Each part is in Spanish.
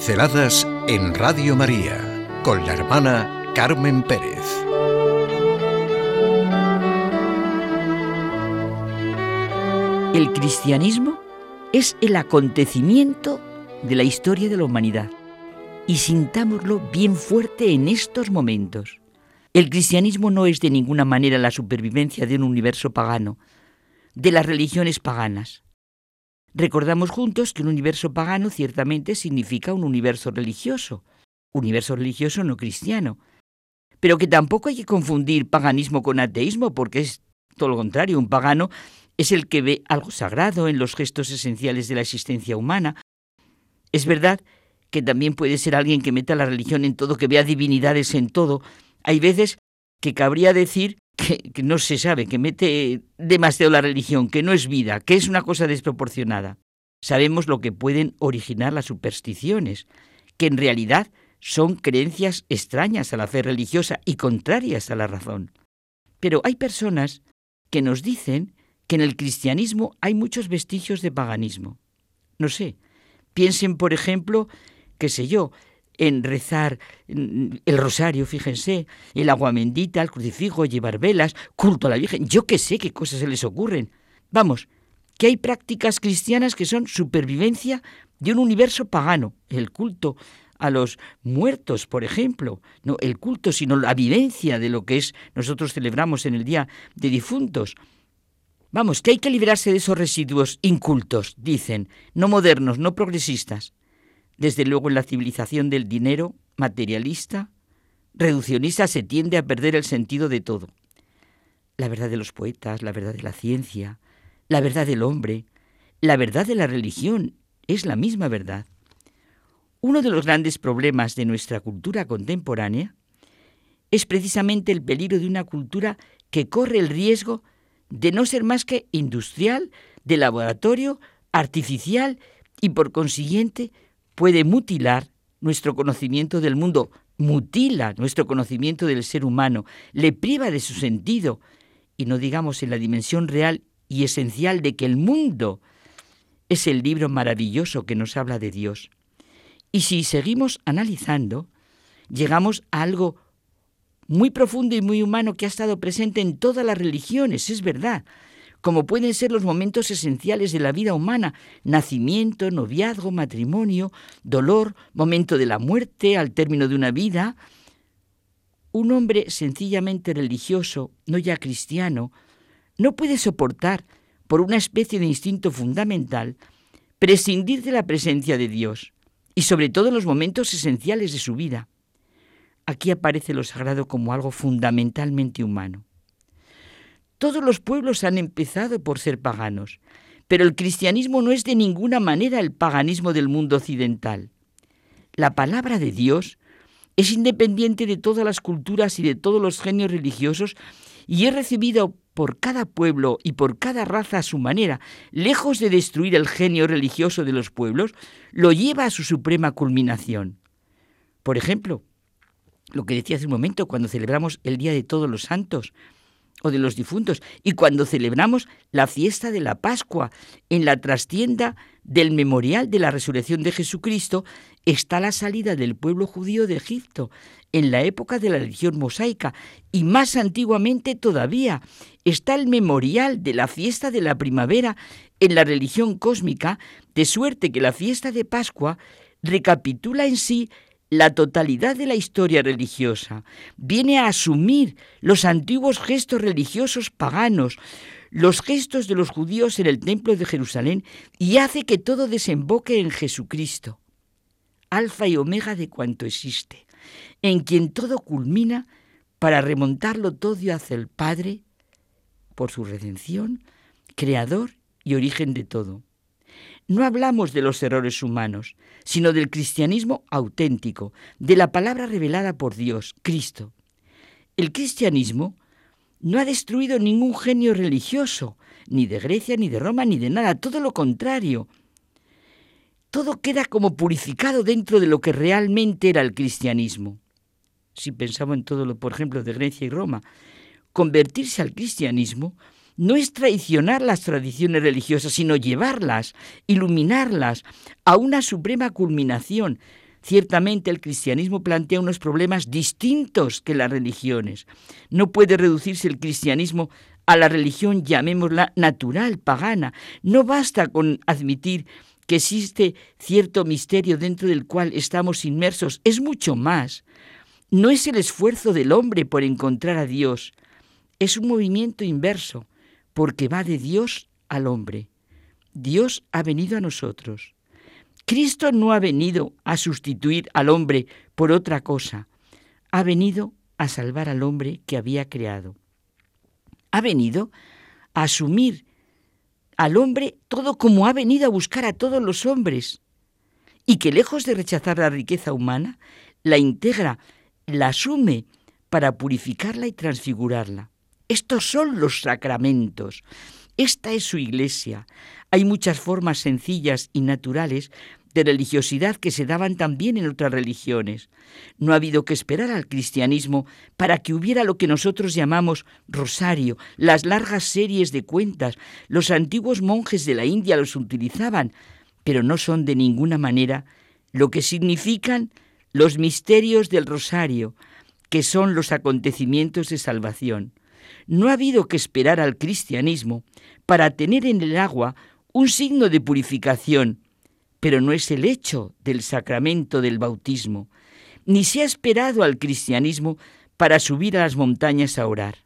Pinceladas en Radio María con la hermana Carmen Pérez. El cristianismo es el acontecimiento de la historia de la humanidad y sintámoslo bien fuerte en estos momentos. El cristianismo no es de ninguna manera la supervivencia de un universo pagano, de las religiones paganas. Recordamos juntos que un universo pagano ciertamente significa un universo religioso, universo religioso no cristiano, pero que tampoco hay que confundir paganismo con ateísmo, porque es todo lo contrario, un pagano es el que ve algo sagrado en los gestos esenciales de la existencia humana. Es verdad que también puede ser alguien que meta la religión en todo, que vea divinidades en todo. Hay veces que cabría decir que, no se sabe, que mete demasiado la religión, que no es vida, que es una cosa desproporcionada. Sabemos lo que pueden originar las supersticiones, que en realidad son creencias extrañas a la fe religiosa y contrarias a la razón. Pero hay personas que nos dicen que en el cristianismo hay muchos vestigios de paganismo. No sé, piensen, por ejemplo, qué sé yo, en rezar el rosario, fíjense, el agua bendita, el crucifijo, llevar velas, culto a la Virgen, yo qué sé qué cosas se les ocurren. Vamos, que hay prácticas cristianas que son supervivencia de un universo pagano, el culto a los muertos, por ejemplo, no el culto, sino la vivencia de lo que es nosotros celebramos en el día de difuntos. Vamos, que hay que liberarse de esos residuos incultos, dicen, no modernos, no progresistas desde luego en la civilización del dinero materialista, reduccionista, se tiende a perder el sentido de todo. La verdad de los poetas, la verdad de la ciencia, la verdad del hombre, la verdad de la religión es la misma verdad. Uno de los grandes problemas de nuestra cultura contemporánea es precisamente el peligro de una cultura que corre el riesgo de no ser más que industrial, de laboratorio, artificial y por consiguiente puede mutilar nuestro conocimiento del mundo, mutila nuestro conocimiento del ser humano, le priva de su sentido, y no digamos en la dimensión real y esencial de que el mundo es el libro maravilloso que nos habla de Dios. Y si seguimos analizando, llegamos a algo muy profundo y muy humano que ha estado presente en todas las religiones, es verdad, como pueden ser los momentos esenciales de la vida humana, nacimiento, noviazgo, matrimonio, dolor, momento de la muerte, al término de una vida. Un hombre sencillamente religioso, no ya cristiano, no puede soportar, por una especie de instinto fundamental, prescindir de la presencia de Dios, y sobre todo en los momentos esenciales de su vida. Aquí aparece lo sagrado como algo fundamentalmente humano. Todos los pueblos han empezado por ser paganos, pero el cristianismo no es de ninguna manera el paganismo del mundo occidental. La palabra de Dios es independiente de todas las culturas y de todos los genios religiosos y es recibido por cada pueblo y por cada raza a su manera, lejos de destruir el genio religioso de los pueblos, lo lleva a su suprema culminación. Por ejemplo, lo que decía hace un momento cuando celebramos el Día de Todos los Santos, o de los difuntos. Y cuando celebramos la fiesta de la Pascua, en la trastienda del memorial de la resurrección de Jesucristo, está la salida del pueblo judío de Egipto, en la época de la religión mosaica, y más antiguamente todavía está el memorial de la fiesta de la primavera en la religión cósmica, de suerte que la fiesta de Pascua recapitula en sí la totalidad de la historia religiosa, viene a asumir los antiguos gestos religiosos paganos, los gestos de los judíos en el templo de Jerusalén y hace que todo desemboque en Jesucristo, alfa y omega de cuanto existe, en quien todo culmina para remontarlo todo hacia el Padre por su redención, creador y origen de todo. No hablamos de los errores humanos, sino del cristianismo auténtico, de la palabra revelada por Dios, Cristo. El cristianismo no ha destruido ningún genio religioso, ni de Grecia, ni de Roma, ni de nada, todo lo contrario. Todo queda como purificado dentro de lo que realmente era el cristianismo. Si pensamos en todo lo, por ejemplo, de Grecia y Roma, convertirse al cristianismo no es traicionar las tradiciones religiosas, sino llevarlas, iluminarlas a una suprema culminación, Ciertamente el cristianismo plantea unos problemas distintos que las religiones. No puede reducirse el cristianismo a la religión, llamémosla natural, pagana. No basta con admitir que existe cierto misterio dentro del cual estamos inmersos. Es mucho más. No es el esfuerzo del hombre por encontrar a Dios. Es un movimiento inverso, porque va de Dios al hombre. Dios ha venido a nosotros. Cristo no ha venido a sustituir al hombre por otra cosa, ha venido a salvar al hombre que había creado. Ha venido a asumir al hombre todo como ha venido a buscar a todos los hombres, y que lejos de rechazar la riqueza humana, la integra, la asume para purificarla y transfigurarla. Estos son los sacramentos. Esta es su iglesia. Hay muchas formas sencillas y naturales de religiosidad que se daban también en otras religiones. No ha habido que esperar al cristianismo para que hubiera lo que nosotros llamamos rosario, las largas series de cuentas. Los antiguos monjes de la India los utilizaban, pero no son de ninguna manera lo que significan los misterios del rosario, que son los acontecimientos de salvación. No ha habido que esperar al cristianismo para tener en el agua un signo de purificación, pero no es el hecho del sacramento del bautismo, ni se ha esperado al cristianismo para subir a las montañas a orar.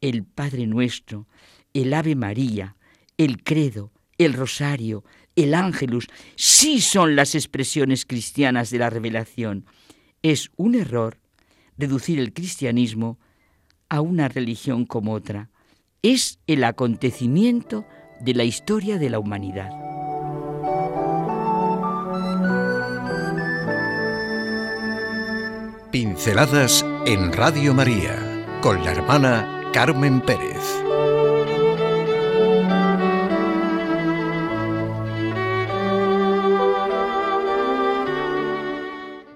El Padre Nuestro, el Ave María, el Credo, el Rosario, el Ángelus, sí son las expresiones cristianas de la revelación. Es un error reducir el cristianismo a una religión como otra. Es el acontecimiento de la historia de la humanidad. Pinceladas en Radio María con la hermana Carmen Pérez.